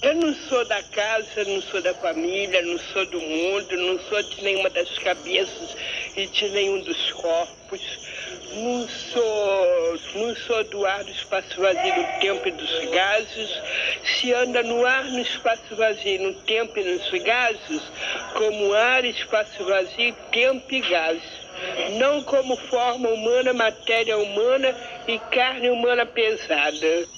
Eu não sou da casa, não sou da família, não sou do mundo, não sou de nenhuma das cabeças e de nenhum dos corpos. Não sou, não sou do ar do espaço vazio do tempo e dos gases. Se anda no ar, no espaço vazio, no tempo e nos gases, como ar, espaço vazio, tempo e gases não como forma humana, matéria humana e carne humana pesada.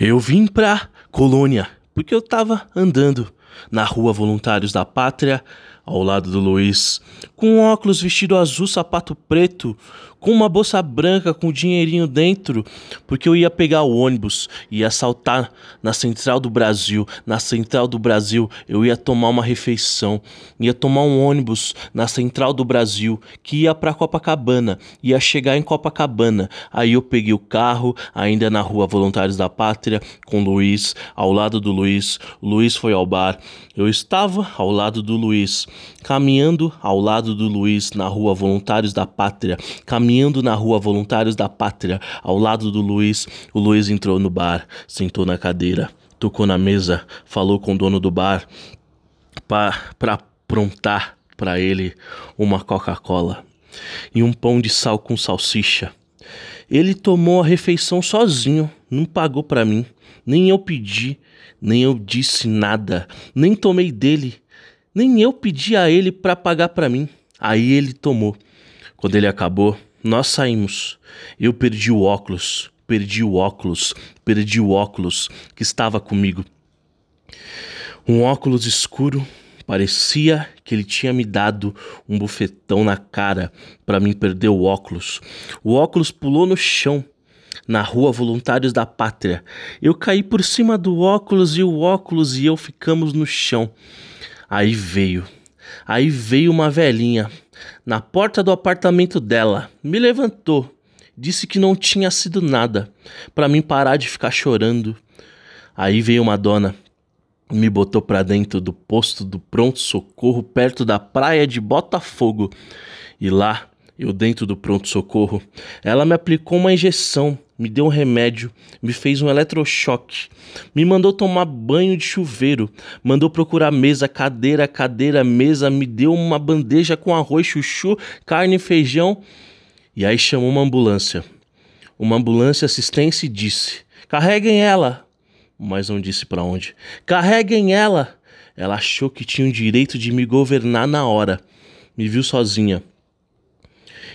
Eu vim pra colônia porque eu tava andando na rua Voluntários da Pátria, ao lado do Luiz, com óculos, vestido azul, sapato preto, com uma bolsa branca com dinheirinho dentro, porque eu ia pegar o ônibus, ia saltar na Central do Brasil. Na Central do Brasil eu ia tomar uma refeição, ia tomar um ônibus na Central do Brasil que ia para Copacabana, ia chegar em Copacabana. Aí eu peguei o carro, ainda na rua Voluntários da Pátria, com Luiz, ao lado do Luiz. O Luiz foi ao bar. Eu estava ao lado do Luiz, caminhando ao lado do Luiz na rua Voluntários da Pátria, caminhando na rua Voluntários da Pátria, ao lado do Luiz, o Luiz entrou no bar, sentou na cadeira, tocou na mesa, falou com o dono do bar para aprontar para ele uma Coca-Cola e um pão de sal com salsicha. Ele tomou a refeição sozinho, não pagou para mim, nem eu pedi, nem eu disse nada, nem tomei dele, nem eu pedi a ele para pagar para mim. Aí ele tomou. Quando ele acabou, nós saímos. Eu perdi o óculos, perdi o óculos, perdi o óculos que estava comigo. Um óculos escuro, parecia que ele tinha me dado um bufetão na cara para mim perder o óculos. O óculos pulou no chão na rua Voluntários da Pátria. Eu caí por cima do óculos e o óculos e eu ficamos no chão. Aí veio, aí veio uma velhinha na porta do apartamento dela, me levantou, disse que não tinha sido nada, para mim parar de ficar chorando. Aí veio uma dona, me botou para dentro do posto do pronto-socorro perto da praia de Botafogo. E lá, eu dentro do pronto-socorro, ela me aplicou uma injeção me deu um remédio, me fez um eletrochoque, me mandou tomar banho de chuveiro, mandou procurar mesa, cadeira, cadeira, mesa, me deu uma bandeja com arroz, chuchu, carne e feijão. E aí chamou uma ambulância. Uma ambulância assistência e disse: "Carreguem ela". Mas não disse para onde. "Carreguem ela". Ela achou que tinha o direito de me governar na hora. Me viu sozinha.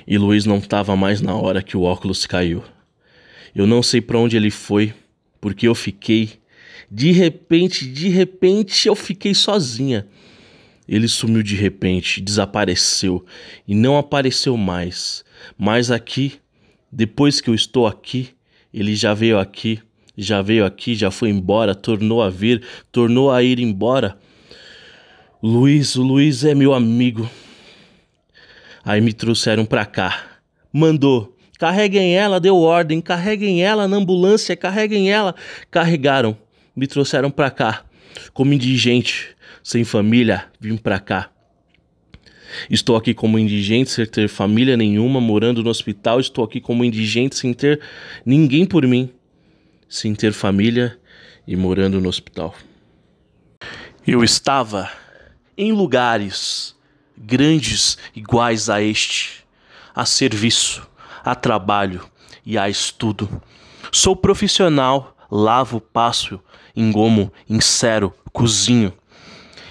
E Luiz não estava mais na hora que o óculos caiu. Eu não sei para onde ele foi, porque eu fiquei. De repente, de repente, eu fiquei sozinha. Ele sumiu de repente, desapareceu e não apareceu mais. Mas aqui, depois que eu estou aqui, ele já veio aqui, já veio aqui, já foi embora, tornou a vir, tornou a ir embora. Luiz, o Luiz é meu amigo. Aí me trouxeram pra cá. Mandou Carreguem ela, deu ordem, carreguem ela na ambulância, carreguem ela. Carregaram, me trouxeram para cá. Como indigente, sem família, vim para cá. Estou aqui como indigente, sem ter família nenhuma, morando no hospital. Estou aqui como indigente, sem ter ninguém por mim, sem ter família e morando no hospital. Eu estava em lugares grandes iguais a este, a serviço a trabalho e a estudo. Sou profissional, lavo, passo, engomo, insero, cozinho.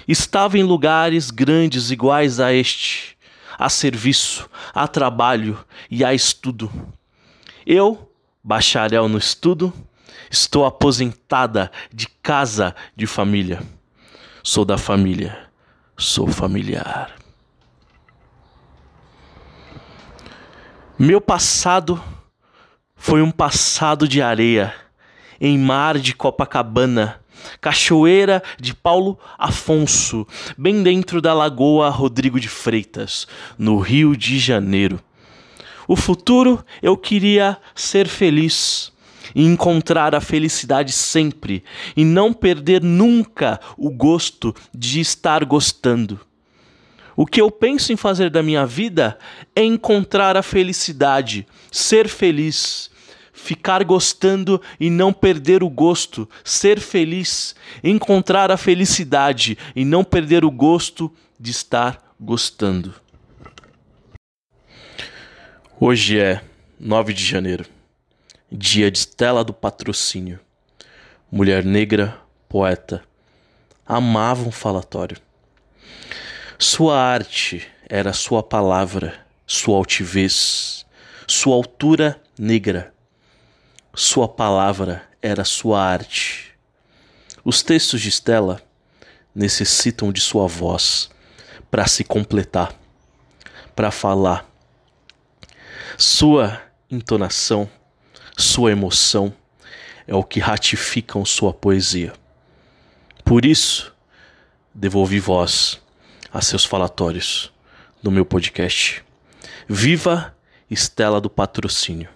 Estava em lugares grandes iguais a este, a serviço, a trabalho e a estudo. Eu, bacharel no estudo, estou aposentada de casa de família. Sou da família, sou familiar. Meu passado foi um passado de areia, em mar de Copacabana, cachoeira de Paulo Afonso, bem dentro da Lagoa Rodrigo de Freitas, no Rio de Janeiro. O futuro eu queria ser feliz e encontrar a felicidade sempre e não perder nunca o gosto de estar gostando. O que eu penso em fazer da minha vida é encontrar a felicidade, ser feliz, ficar gostando e não perder o gosto, ser feliz, encontrar a felicidade e não perder o gosto de estar gostando. Hoje é 9 de janeiro, dia de Estela do Patrocínio. Mulher negra, poeta, amava um falatório. Sua arte era sua palavra, sua altivez, sua altura negra. Sua palavra era sua arte. Os textos de Stella necessitam de sua voz para se completar, para falar. Sua entonação, sua emoção é o que ratificam sua poesia. Por isso, devolvi voz a seus falatórios no meu podcast. Viva Estela do Patrocínio.